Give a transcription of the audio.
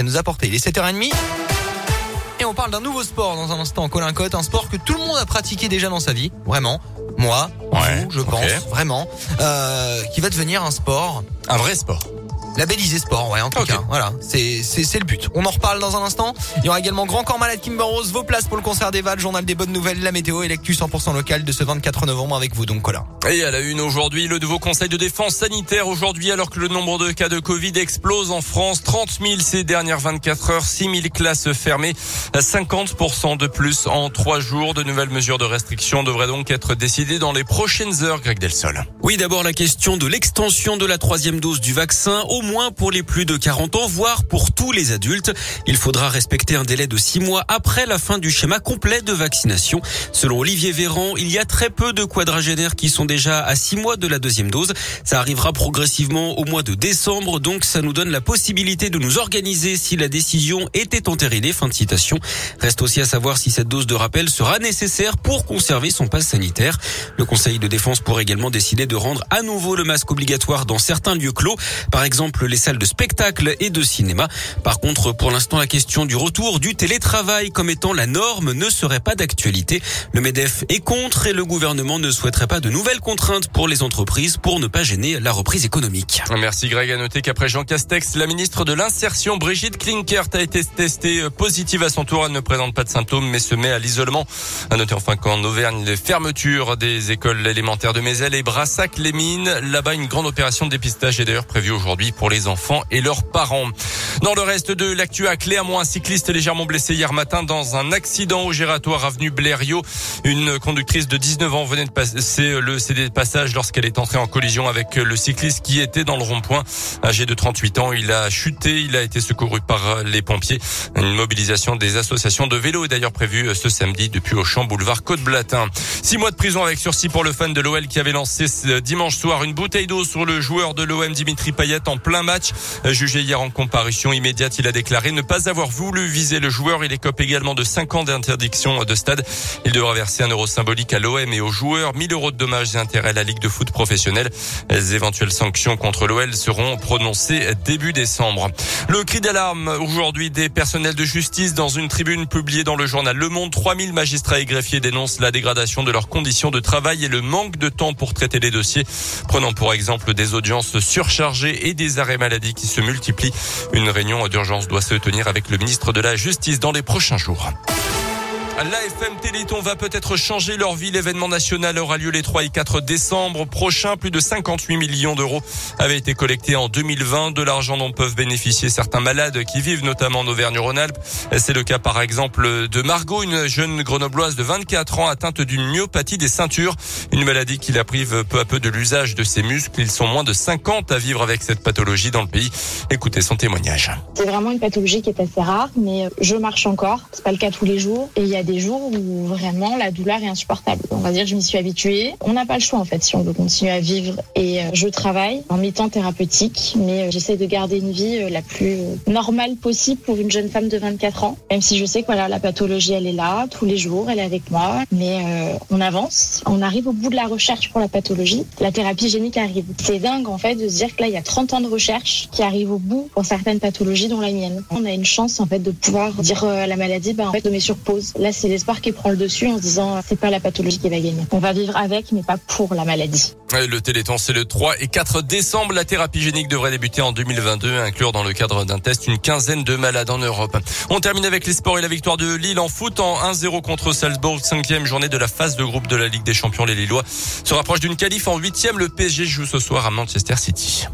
à nous apporter. Il est 7h30. Et on parle d'un nouveau sport dans un instant, Colin Cotte, un sport que tout le monde a pratiqué déjà dans sa vie, vraiment. Moi, vous, je pense, vraiment, euh, qui va devenir un sport. Un vrai sport. Labellisé sport, ouais, en tout cas. Voilà, c'est c'est le but. On en reparle dans un instant. Il y aura également Grand Corps Malade Kimber Rose, vos places pour le concert des Vals, journal des bonnes nouvelles, la météo et l'actu 100% local de ce 24 novembre avec vous donc Colin. Et à la une aujourd'hui, le nouveau conseil de défense sanitaire aujourd'hui alors que le nombre de cas de Covid explose en France, 30 000 ces dernières 24 heures, 6 000 classes fermées, 50% de plus en trois jours. De nouvelles mesures de restriction devraient donc être décidées dans les prochaines heures, Greg Delsol. Oui, d'abord la question de l'extension de la troisième dose du vaccin au moins pour les plus de 40 ans, voire pour tous les adultes. Il faudra respecter un délai de six mois après la fin du schéma complet de vaccination. Selon Olivier Véran, il y a très peu de quadragénaires qui sont déjà à six mois de la deuxième dose. Ça arrivera progressivement au mois de décembre, donc ça nous donne la possibilité de nous organiser si la décision était entérinée. Fin de citation. Reste aussi à savoir si cette dose de rappel sera nécessaire pour conserver son passe sanitaire. Le Conseil de défense pourrait également décider de rendre à nouveau le masque obligatoire dans certains lieux clos, par exemple les salles de spectacle et de cinéma. Par contre, pour l'instant, la question du retour du télétravail comme étant la norme ne serait pas d'actualité. Le MEDEF est contre et le gouvernement ne souhaiterait pas de nouvelles contraintes pour les entreprises pour ne pas gêner la reprise économique. Merci Greg. À noter qu'après Jean Castex, la ministre de l'Insertion, Brigitte Klinkert, a été testée positive à son tour. Elle ne présente pas de symptômes mais se met à l'isolement. À noter enfin qu'en Auvergne, les fermetures des écoles élémentaires de Mézel et Brassac-les-Mines. Là-bas, une grande opération de dépistage est d'ailleurs prévue aujourd'hui pour les enfants et leurs parents. Dans le reste de l'actu à Clermont, un cycliste légèrement blessé hier matin dans un accident au gératoire avenue Blériot. Une conductrice de 19 ans venait de passer le CD de passage lorsqu'elle est entrée en collision avec le cycliste qui était dans le rond-point. Âgé de 38 ans, il a chuté, il a été secouru par les pompiers. Une mobilisation des associations de vélo est d'ailleurs prévue ce samedi depuis au champ boulevard Côte-Blatin. Six mois de prison avec sursis pour le fan de l'OL qui avait lancé ce dimanche soir une bouteille d'eau sur le joueur de l'OM Dimitri Payet en plein match. Jugé hier en comparution immédiate, il a déclaré ne pas avoir voulu viser le joueur. Il écope également de 5 ans d'interdiction de stade. Il devra verser un euro symbolique à l'OM et aux joueurs, 1000 euros de dommages et intérêts à la Ligue de foot professionnelle. Les éventuelles sanctions contre l'OL seront prononcées début décembre. Le cri d'alarme aujourd'hui des personnels de justice dans une tribune publiée dans le journal Le Monde. 3000 magistrats et greffiers dénoncent la dégradation de leurs conditions de travail et le manque de temps pour traiter les dossiers. Prenant pour exemple des audiences surchargées et des arrêts maladie qui se multiplient. Une réunion d'urgence doit se tenir avec le ministre de la Justice dans les prochains jours. L'AFM Téléthon va peut-être changer leur vie. L'événement national aura lieu les 3 et 4 décembre prochains. Plus de 58 millions d'euros avaient été collectés en 2020. De l'argent dont peuvent bénéficier certains malades qui vivent notamment en Auvergne-Rhône-Alpes. C'est le cas par exemple de Margot, une jeune grenobloise de 24 ans atteinte d'une myopathie des ceintures. Une maladie qui la prive peu à peu de l'usage de ses muscles. Ils sont moins de 50 à vivre avec cette pathologie dans le pays. Écoutez son témoignage. C'est vraiment une pathologie qui est assez rare, mais je marche encore. C'est pas le cas tous les jours. Des jours où vraiment la douleur est insupportable. On va dire je m'y suis habituée. On n'a pas le choix en fait si on veut continuer à vivre. Et euh, je travaille en mi-temps thérapeutique, mais euh, j'essaie de garder une vie euh, la plus normale possible pour une jeune femme de 24 ans. Même si je sais que voilà, la pathologie elle est là tous les jours, elle est avec moi, mais on avance. On arrive au bout de la recherche pour la pathologie. La thérapie génique arrive. C'est dingue en fait de se dire que là il y a 30 ans de recherche qui arrivent au bout pour certaines pathologies dont la mienne. On a une chance en fait de pouvoir dire à la maladie, bah en fait, de met sur pause. C'est l'espoir qui prend le dessus en se disant c'est pas la pathologie qui va gagner. On va vivre avec, mais pas pour la maladie. le Téléthon, c'est le 3 et 4 décembre. La thérapie génique devrait débuter en 2022, inclure dans le cadre d'un test une quinzaine de malades en Europe. On termine avec les sports et la victoire de Lille en foot en 1-0 contre Salzbourg, cinquième journée de la phase de groupe de la Ligue des Champions. Les Lillois se rapprochent d'une qualif en huitième. Le PSG joue ce soir à Manchester City.